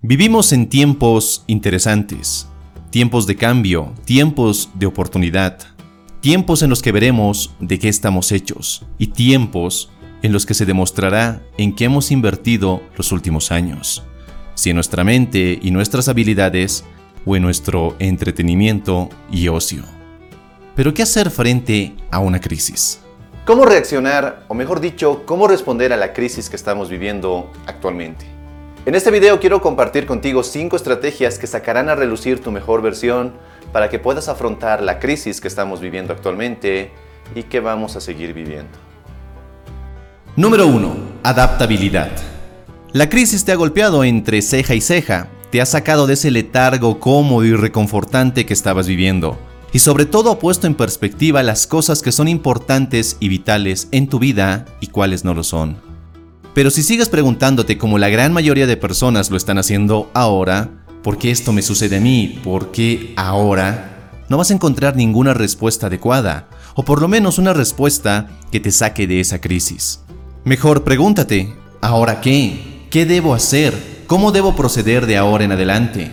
Vivimos en tiempos interesantes, tiempos de cambio, tiempos de oportunidad, tiempos en los que veremos de qué estamos hechos y tiempos en los que se demostrará en qué hemos invertido los últimos años, si en nuestra mente y nuestras habilidades o en nuestro entretenimiento y ocio. Pero ¿qué hacer frente a una crisis? ¿Cómo reaccionar, o mejor dicho, cómo responder a la crisis que estamos viviendo actualmente? En este video quiero compartir contigo 5 estrategias que sacarán a relucir tu mejor versión para que puedas afrontar la crisis que estamos viviendo actualmente y que vamos a seguir viviendo. Número 1. Adaptabilidad. La crisis te ha golpeado entre ceja y ceja, te ha sacado de ese letargo cómodo y reconfortante que estabas viviendo, y sobre todo ha puesto en perspectiva las cosas que son importantes y vitales en tu vida y cuáles no lo son. Pero si sigues preguntándote como la gran mayoría de personas lo están haciendo ahora, ¿por qué esto me sucede a mí? ¿Por qué ahora? No vas a encontrar ninguna respuesta adecuada, o por lo menos una respuesta que te saque de esa crisis. Mejor pregúntate, ¿ahora qué? ¿Qué debo hacer? ¿Cómo debo proceder de ahora en adelante?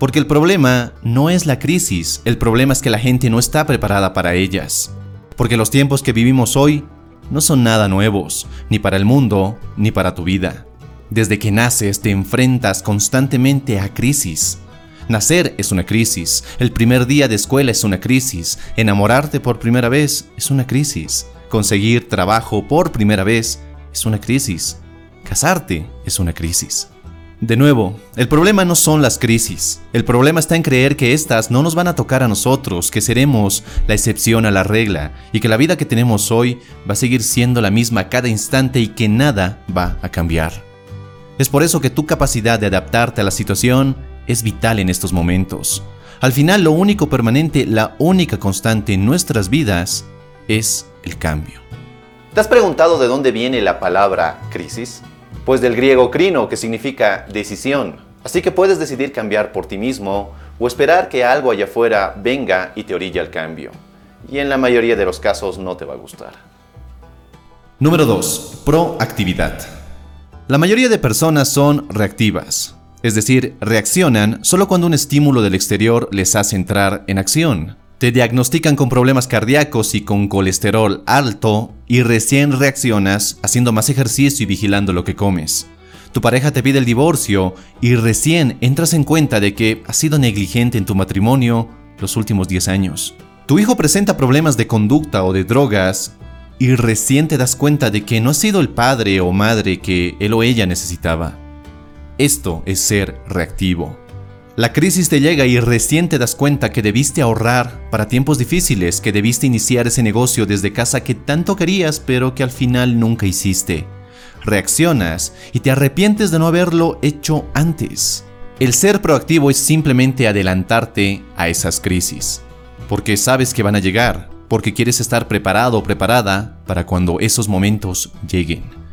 Porque el problema no es la crisis, el problema es que la gente no está preparada para ellas. Porque los tiempos que vivimos hoy no son nada nuevos, ni para el mundo, ni para tu vida. Desde que naces te enfrentas constantemente a crisis. Nacer es una crisis, el primer día de escuela es una crisis, enamorarte por primera vez es una crisis, conseguir trabajo por primera vez es una crisis, casarte es una crisis. De nuevo, el problema no son las crisis, el problema está en creer que éstas no nos van a tocar a nosotros, que seremos la excepción a la regla y que la vida que tenemos hoy va a seguir siendo la misma cada instante y que nada va a cambiar. Es por eso que tu capacidad de adaptarte a la situación es vital en estos momentos. Al final lo único permanente, la única constante en nuestras vidas es el cambio. ¿Te has preguntado de dónde viene la palabra crisis? Pues del griego crino, que significa decisión. Así que puedes decidir cambiar por ti mismo o esperar que algo allá afuera venga y te orille al cambio. Y en la mayoría de los casos no te va a gustar. Número 2. Proactividad. La mayoría de personas son reactivas, es decir, reaccionan solo cuando un estímulo del exterior les hace entrar en acción. Te diagnostican con problemas cardíacos y con colesterol alto y recién reaccionas haciendo más ejercicio y vigilando lo que comes. Tu pareja te pide el divorcio y recién entras en cuenta de que has sido negligente en tu matrimonio los últimos 10 años. Tu hijo presenta problemas de conducta o de drogas y recién te das cuenta de que no has sido el padre o madre que él o ella necesitaba. Esto es ser reactivo. La crisis te llega y recién te das cuenta que debiste ahorrar para tiempos difíciles, que debiste iniciar ese negocio desde casa que tanto querías pero que al final nunca hiciste. Reaccionas y te arrepientes de no haberlo hecho antes. El ser proactivo es simplemente adelantarte a esas crisis, porque sabes que van a llegar, porque quieres estar preparado o preparada para cuando esos momentos lleguen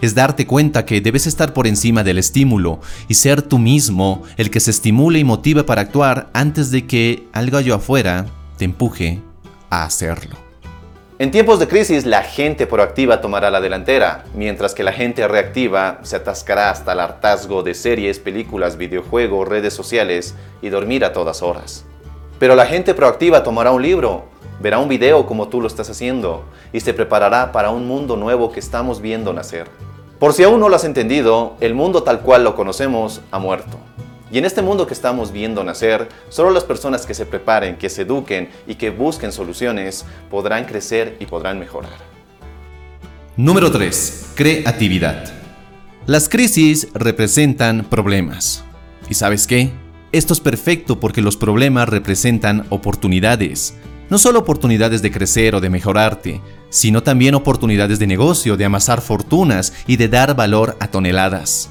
es darte cuenta que debes estar por encima del estímulo y ser tú mismo el que se estimule y motive para actuar antes de que algo allá afuera te empuje a hacerlo. En tiempos de crisis, la gente proactiva tomará la delantera, mientras que la gente reactiva se atascará hasta el hartazgo de series, películas, videojuegos, redes sociales y dormir a todas horas. Pero la gente proactiva tomará un libro, verá un video como tú lo estás haciendo y se preparará para un mundo nuevo que estamos viendo nacer. Por si aún no lo has entendido, el mundo tal cual lo conocemos ha muerto. Y en este mundo que estamos viendo nacer, solo las personas que se preparen, que se eduquen y que busquen soluciones podrán crecer y podrán mejorar. Número 3. Creatividad. Las crisis representan problemas. ¿Y sabes qué? Esto es perfecto porque los problemas representan oportunidades. No solo oportunidades de crecer o de mejorarte, sino también oportunidades de negocio, de amasar fortunas y de dar valor a toneladas.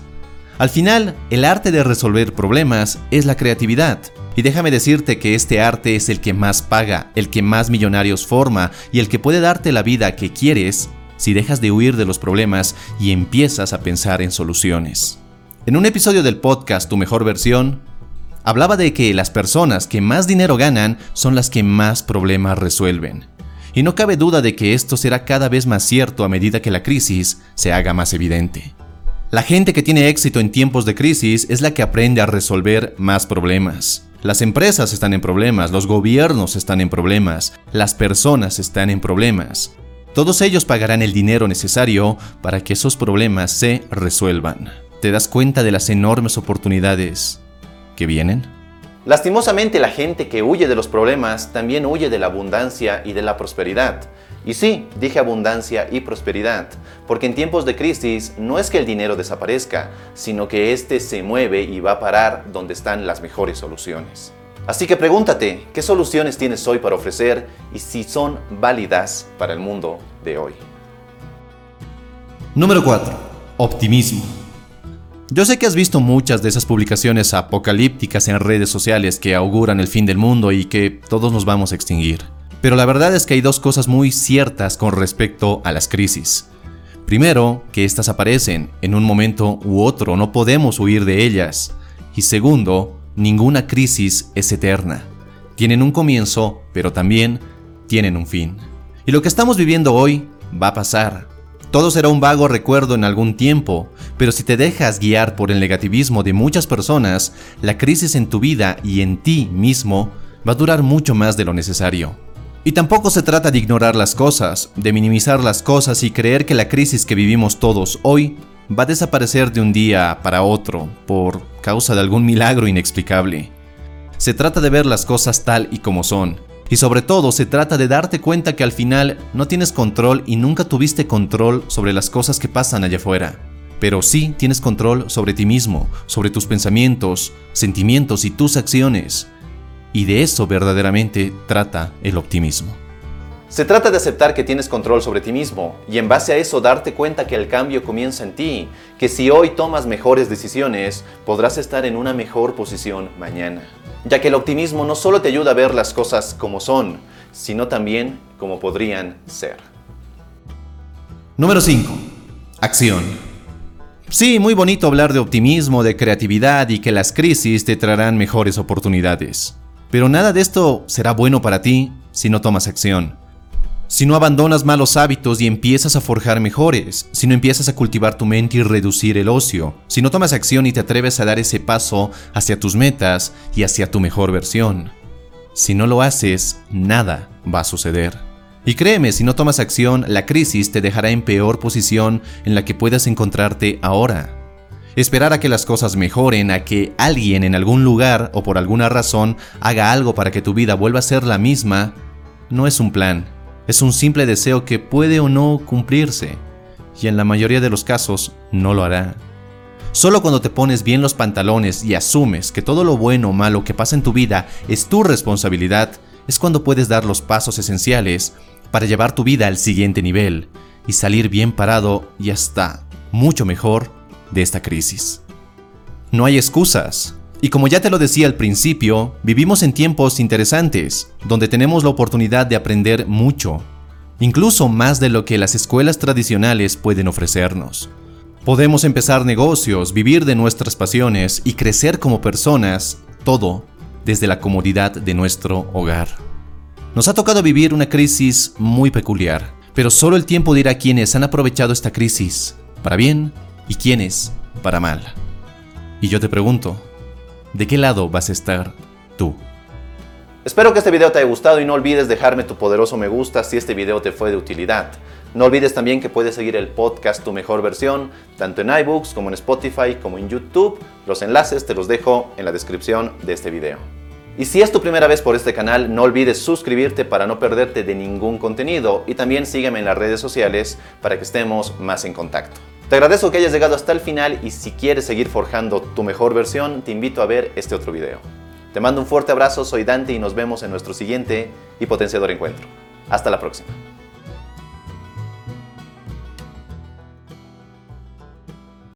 Al final, el arte de resolver problemas es la creatividad. Y déjame decirte que este arte es el que más paga, el que más millonarios forma y el que puede darte la vida que quieres si dejas de huir de los problemas y empiezas a pensar en soluciones. En un episodio del podcast Tu mejor versión, hablaba de que las personas que más dinero ganan son las que más problemas resuelven. Y no cabe duda de que esto será cada vez más cierto a medida que la crisis se haga más evidente. La gente que tiene éxito en tiempos de crisis es la que aprende a resolver más problemas. Las empresas están en problemas, los gobiernos están en problemas, las personas están en problemas. Todos ellos pagarán el dinero necesario para que esos problemas se resuelvan. ¿Te das cuenta de las enormes oportunidades que vienen? Lastimosamente la gente que huye de los problemas también huye de la abundancia y de la prosperidad. Y sí, dije abundancia y prosperidad, porque en tiempos de crisis no es que el dinero desaparezca, sino que éste se mueve y va a parar donde están las mejores soluciones. Así que pregúntate, ¿qué soluciones tienes hoy para ofrecer y si son válidas para el mundo de hoy? Número 4. Optimismo. Yo sé que has visto muchas de esas publicaciones apocalípticas en redes sociales que auguran el fin del mundo y que todos nos vamos a extinguir. Pero la verdad es que hay dos cosas muy ciertas con respecto a las crisis. Primero, que éstas aparecen en un momento u otro, no podemos huir de ellas. Y segundo, ninguna crisis es eterna. Tienen un comienzo, pero también tienen un fin. Y lo que estamos viviendo hoy va a pasar. Todo será un vago recuerdo en algún tiempo, pero si te dejas guiar por el negativismo de muchas personas, la crisis en tu vida y en ti mismo va a durar mucho más de lo necesario. Y tampoco se trata de ignorar las cosas, de minimizar las cosas y creer que la crisis que vivimos todos hoy va a desaparecer de un día para otro por causa de algún milagro inexplicable. Se trata de ver las cosas tal y como son, y sobre todo se trata de darte cuenta que al final no tienes control y nunca tuviste control sobre las cosas que pasan allá afuera. Pero sí tienes control sobre ti mismo, sobre tus pensamientos, sentimientos y tus acciones. Y de eso verdaderamente trata el optimismo. Se trata de aceptar que tienes control sobre ti mismo y en base a eso darte cuenta que el cambio comienza en ti, que si hoy tomas mejores decisiones podrás estar en una mejor posición mañana. Ya que el optimismo no solo te ayuda a ver las cosas como son, sino también como podrían ser. Número 5. Acción. Sí, muy bonito hablar de optimismo, de creatividad y que las crisis te traerán mejores oportunidades. Pero nada de esto será bueno para ti si no tomas acción. Si no abandonas malos hábitos y empiezas a forjar mejores, si no empiezas a cultivar tu mente y reducir el ocio, si no tomas acción y te atreves a dar ese paso hacia tus metas y hacia tu mejor versión. Si no lo haces, nada va a suceder. Y créeme, si no tomas acción, la crisis te dejará en peor posición en la que puedas encontrarte ahora. Esperar a que las cosas mejoren, a que alguien en algún lugar o por alguna razón haga algo para que tu vida vuelva a ser la misma, no es un plan, es un simple deseo que puede o no cumplirse, y en la mayoría de los casos no lo hará. Solo cuando te pones bien los pantalones y asumes que todo lo bueno o malo que pasa en tu vida es tu responsabilidad, es cuando puedes dar los pasos esenciales para llevar tu vida al siguiente nivel y salir bien parado y hasta mucho mejor de esta crisis. No hay excusas. Y como ya te lo decía al principio, vivimos en tiempos interesantes, donde tenemos la oportunidad de aprender mucho, incluso más de lo que las escuelas tradicionales pueden ofrecernos. Podemos empezar negocios, vivir de nuestras pasiones y crecer como personas, todo desde la comodidad de nuestro hogar. Nos ha tocado vivir una crisis muy peculiar, pero solo el tiempo dirá quiénes han aprovechado esta crisis, para bien y quiénes para mal. Y yo te pregunto, ¿de qué lado vas a estar tú? Espero que este video te haya gustado y no olvides dejarme tu poderoso me gusta si este video te fue de utilidad. No olvides también que puedes seguir el podcast Tu Mejor Versión, tanto en iBooks como en Spotify como en YouTube. Los enlaces te los dejo en la descripción de este video. Y si es tu primera vez por este canal, no olvides suscribirte para no perderte de ningún contenido y también sígueme en las redes sociales para que estemos más en contacto. Te agradezco que hayas llegado hasta el final y si quieres seguir forjando tu mejor versión, te invito a ver este otro video. Te mando un fuerte abrazo, soy Dante y nos vemos en nuestro siguiente y potenciador encuentro. Hasta la próxima.